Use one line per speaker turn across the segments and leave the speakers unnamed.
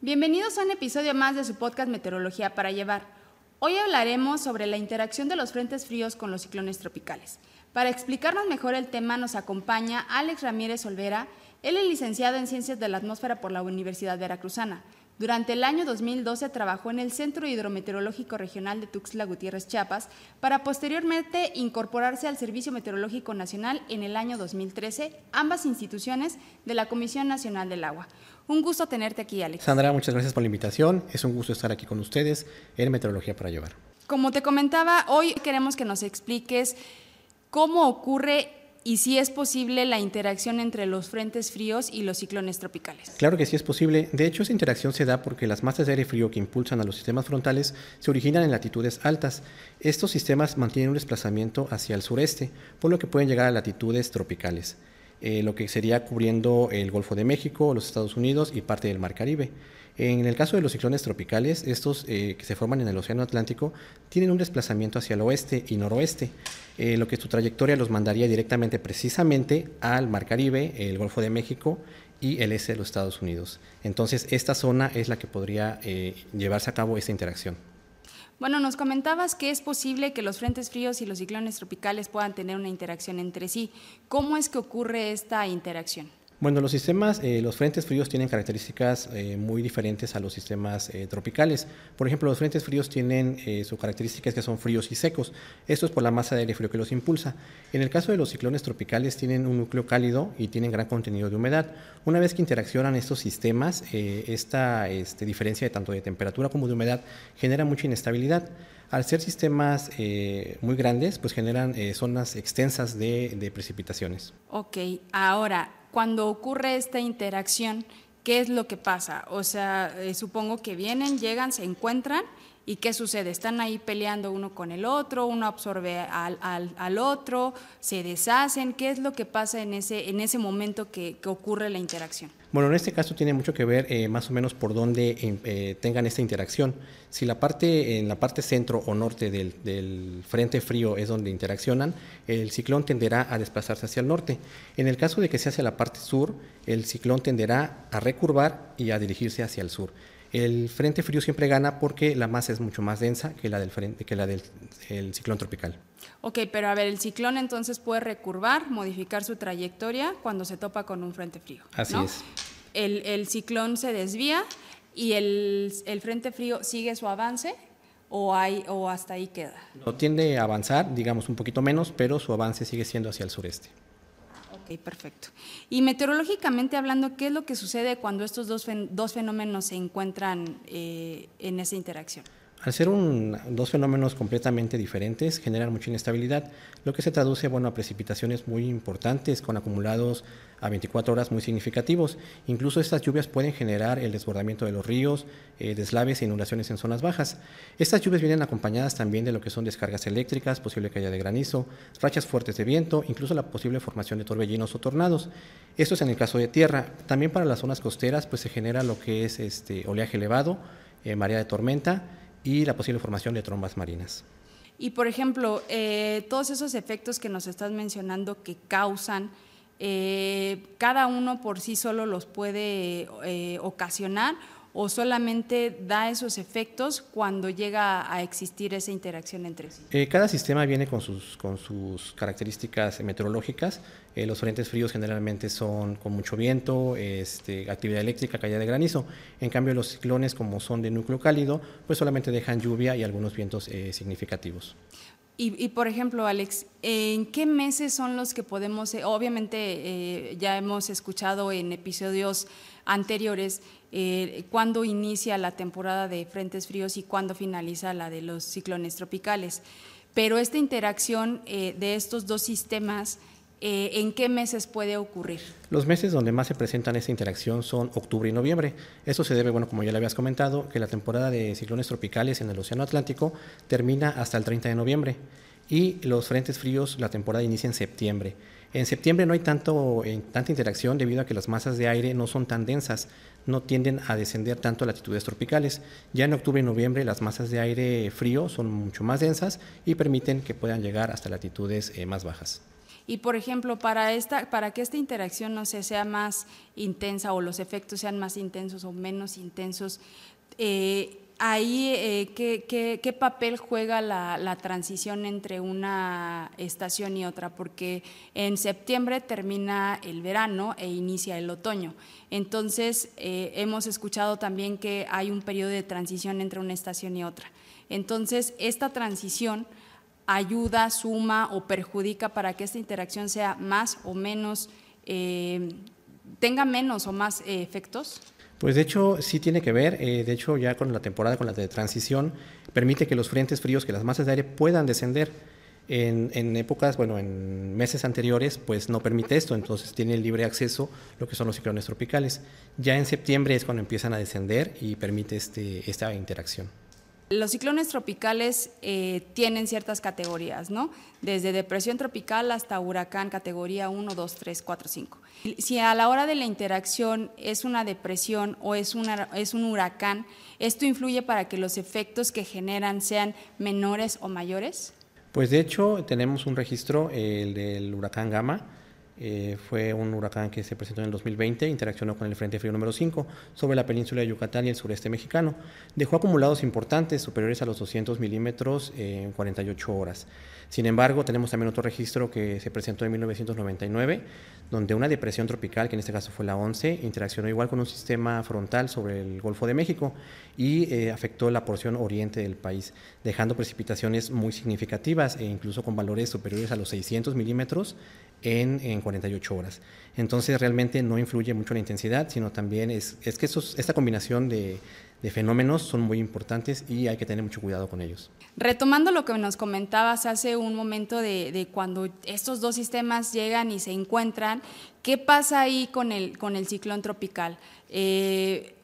Bienvenidos a un episodio más de su podcast Meteorología para llevar. Hoy hablaremos sobre la interacción de los frentes fríos con los ciclones tropicales. Para explicarnos mejor el tema nos acompaña Alex Ramírez Olvera. Él es licenciado en Ciencias de la Atmósfera por la Universidad Veracruzana. Durante el año 2012 trabajó en el Centro Hidrometeorológico Regional de Tuxtla Gutiérrez, Chiapas, para posteriormente incorporarse al Servicio Meteorológico Nacional en el año 2013, ambas instituciones de la Comisión Nacional del Agua. Un gusto tenerte aquí, Alex.
Sandra, muchas gracias por la invitación. Es un gusto estar aquí con ustedes en Meteorología para Llevar.
Como te comentaba, hoy queremos que nos expliques cómo ocurre y si es posible la interacción entre los frentes fríos y los ciclones tropicales.
Claro que sí es posible. De hecho, esa interacción se da porque las masas de aire frío que impulsan a los sistemas frontales se originan en latitudes altas. Estos sistemas mantienen un desplazamiento hacia el sureste, por lo que pueden llegar a latitudes tropicales, eh, lo que sería cubriendo el Golfo de México, los Estados Unidos y parte del Mar Caribe. En el caso de los ciclones tropicales, estos eh, que se forman en el Océano Atlántico tienen un desplazamiento hacia el oeste y noroeste, eh, lo que su trayectoria los mandaría directamente precisamente al Mar Caribe, el Golfo de México y el este de los Estados Unidos. Entonces, esta zona es la que podría llevarse a cabo esta interacción.
Bueno, nos comentabas que es posible que los frentes fríos y los ciclones tropicales puedan tener una interacción entre sí. ¿Cómo es que ocurre esta interacción?
Bueno, los sistemas, eh, los frentes fríos tienen características eh, muy diferentes a los sistemas eh, tropicales. Por ejemplo, los frentes fríos tienen sus características que son fríos y secos. Esto es por la masa de aire frío que los impulsa. En el caso de los ciclones tropicales tienen un núcleo cálido y tienen gran contenido de humedad. Una vez que interaccionan estos sistemas, esta este, diferencia de tanto de temperatura como de humedad genera mucha inestabilidad. Al ser sistemas muy grandes, pues generan zonas extensas de, de precipitaciones.
Ok, ahora, cuando ocurre esta interacción, ¿qué es lo que pasa? O sea, eh, supongo que vienen, llegan, se encuentran ¿Y qué sucede? Están ahí peleando uno con el otro, uno absorbe al, al, otro, se deshacen. ¿Qué es lo que pasa en ese, en ese momento que, ocurre la interacción?
Bueno, en este caso tiene mucho que ver eh, más o menos por dónde eh, tengan esta interacción. Si la parte, en la parte centro o norte del, del, frente frío es donde interaccionan, el ciclón tenderá a desplazarse hacia el norte. En el caso de que sea hacia la parte sur, el ciclón tenderá a recurvar y a dirigirse hacia el sur. El frente frío siempre gana porque la masa es mucho más densa que la del, frente, que la del ciclón tropical.
Ok, pero a ver, el ciclón entonces puede recurvar, modificar su trayectoria cuando se topa con un frente frío.
Así es.
El, ciclón se desvía y el, frente frío sigue su avance o, hay, o hasta ahí queda.
No tiende a avanzar, digamos un poquito menos, pero su avance sigue siendo hacia el sureste
perfecto. Y meteorológicamente hablando, ¿qué es lo que sucede cuando estos dos, dos fenómenos se encuentran eh, en esa interacción?
Al ser dos fenómenos completamente diferentes, generan mucha inestabilidad, lo que se traduce bueno, a precipitaciones muy importantes con acumulados a 24 horas muy significativos. Incluso estas lluvias pueden generar el desbordamiento de los ríos, eh, deslaves e inundaciones en zonas bajas. Estas lluvias vienen acompañadas también de lo que son descargas eléctricas, posible caída de granizo, rachas fuertes de viento, incluso la posible formación de torbellinos o tornados. Esto es en el caso de tierra. También para las zonas costeras pues, se genera lo que es este, oleaje elevado, eh, marea de tormenta, y la posible formación de trombas marinas.
Y por ejemplo, eh, todos esos efectos que nos estás mencionando que causan, eh, cada uno por sí solo los puede eh, ocasionar o solamente da esos efectos cuando llega a existir esa interacción entre sí?
Eh, cada sistema viene con sus, con sus características meteorológicas. Eh, los frentes fríos generalmente son con mucho viento, este, actividad eléctrica, caída de granizo. En cambio, los ciclones, como son de núcleo cálido, pues solamente dejan lluvia y algunos vientos eh, significativos.
Y, por ejemplo, Alex, ¿en qué meses son los que podemos, obviamente ya hemos escuchado en episodios anteriores eh, cuándo inicia la temporada de frentes fríos y cuándo finaliza la de los ciclones tropicales. Pero esta interacción eh, de estos dos sistemas eh, ¿en qué meses puede ocurrir?
Los meses donde más se presentan esta interacción son octubre y noviembre. Eso se debe, bueno, como ya le habías comentado, que la temporada de ciclones tropicales en el Océano Atlántico termina hasta el 30 de noviembre y los frentes fríos, la temporada inicia en septiembre. En septiembre no hay tanto, eh, tanta interacción debido a que las masas de aire no son tan densas, no tienden a descender tanto a latitudes tropicales. Ya en octubre y noviembre las masas de aire frío son mucho más densas y permiten que puedan llegar hasta latitudes eh, más bajas.
Y por ejemplo, para, esta, para que esta interacción no sea más intensa o los efectos sean más intensos o menos intensos, eh, ahí eh, ¿qué, papel juega la, transición entre una estación y otra, porque en septiembre termina el verano e inicia el otoño. Entonces, eh, hemos escuchado también que hay un periodo de transición entre una estación y otra. Entonces, esta transición ayuda, suma o perjudica para que esta interacción sea más o menos, eh, tenga menos o más eh, efectos?
Pues de hecho sí tiene que ver, eh, de hecho ya con la temporada, con la de transición, permite que los frentes fríos, que las masas de aire puedan descender. En, en, épocas, bueno, en meses anteriores, pues no permite esto, entonces tiene libre acceso lo que son los ciclones tropicales. Ya en septiembre es cuando empiezan a descender y permite este, esta interacción.
Los ciclones tropicales eh, tienen ciertas categorías, ¿no? Desde depresión tropical hasta huracán categoría 1, 2, 3, 4, 5. Si a la hora de la interacción es una depresión o es, un huracán, ¿esto influye para que los efectos que generan sean menores o mayores?
Pues de hecho tenemos un registro, el del huracán Gama, eh, fue un huracán que se presentó en el 2020, interaccionó con el Frente Frío número 5 sobre la península de Yucatán y el sureste mexicano. Dejó acumulados importantes superiores a los 200 milímetros en 48 horas. Sin embargo, tenemos también otro registro que se presentó en 1999, donde una depresión tropical, que en este caso fue la 11, interaccionó igual con un sistema frontal sobre el Golfo de México y eh, afectó la porción oriente del país, dejando precipitaciones muy significativas e incluso con valores superiores a los 600 milímetros en, en 48 horas. Entonces realmente no influye mucho la intensidad, sino también es, es que esta combinación de, de fenómenos son muy importantes y hay que tener mucho cuidado con ellos.
Retomando lo que nos comentabas hace un momento de, cuando estos dos sistemas llegan y se encuentran, ¿qué pasa ahí con el, con el ciclón tropical? Eh,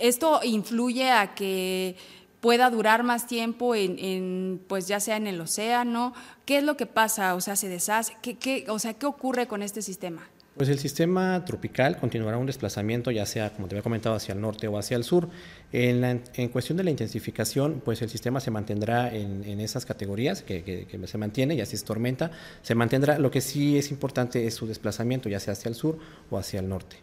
¿Esto influye a que pueda durar más tiempo en, pues ya sea en el océano? ¿Qué es lo que pasa? O sea, se deshace. ¿Qué, o sea, ¿qué ocurre con este sistema?
Pues el sistema tropical continuará un desplazamiento, ya sea, como te había comentado, hacia el norte o hacia el sur. En, cuestión de la intensificación, pues el sistema se mantendrá en, esas categorías que, se mantiene, ya si es tormenta, se mantendrá. Lo que sí es importante es su desplazamiento, ya sea hacia el sur o hacia el norte.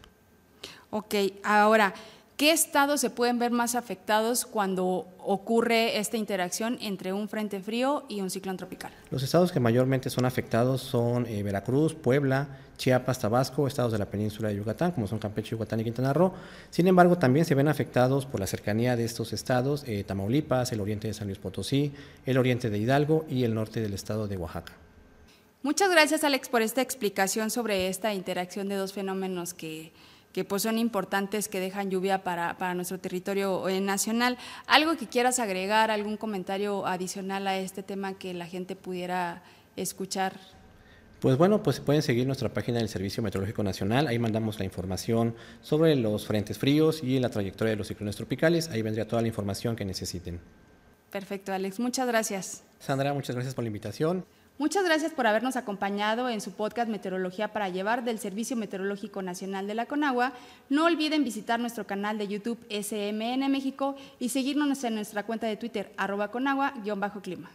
Ok, ahora, ¿Qué estados se pueden ver más afectados cuando ocurre esta interacción entre un frente frío y un ciclón tropical?
Los estados que mayormente son afectados son eh, Veracruz, Puebla, Chiapas, Tabasco, estados de la península de Yucatán, como son Campeche, Yucatán y Quintana Roo. Sin embargo, también se ven afectados por la cercanía de estos estados eh, Tamaulipas, el oriente de San Luis Potosí, el oriente de Hidalgo y el norte del estado de Oaxaca.
Muchas gracias, Alex, por esta explicación sobre esta interacción de dos fenómenos que que pues son importantes, que dejan lluvia para, nuestro territorio eh, nacional. ¿Algo que quieras agregar, algún comentario adicional a este tema que la gente pudiera escuchar?
Pues bueno, pues pueden seguir nuestra página del Servicio Meteorológico Nacional, ahí mandamos la información sobre los frentes fríos y la trayectoria de los ciclones tropicales, ahí vendría toda la información que necesiten.
Perfecto, Alex, muchas gracias.
Sandra, muchas gracias por la invitación.
Muchas gracias por habernos acompañado en su podcast Meteorología para Llevar del Servicio Meteorológico Nacional de la Conagua. No olviden visitar nuestro canal de YouTube SMN México y seguirnos en nuestra cuenta de Twitter arroba conagua-clima.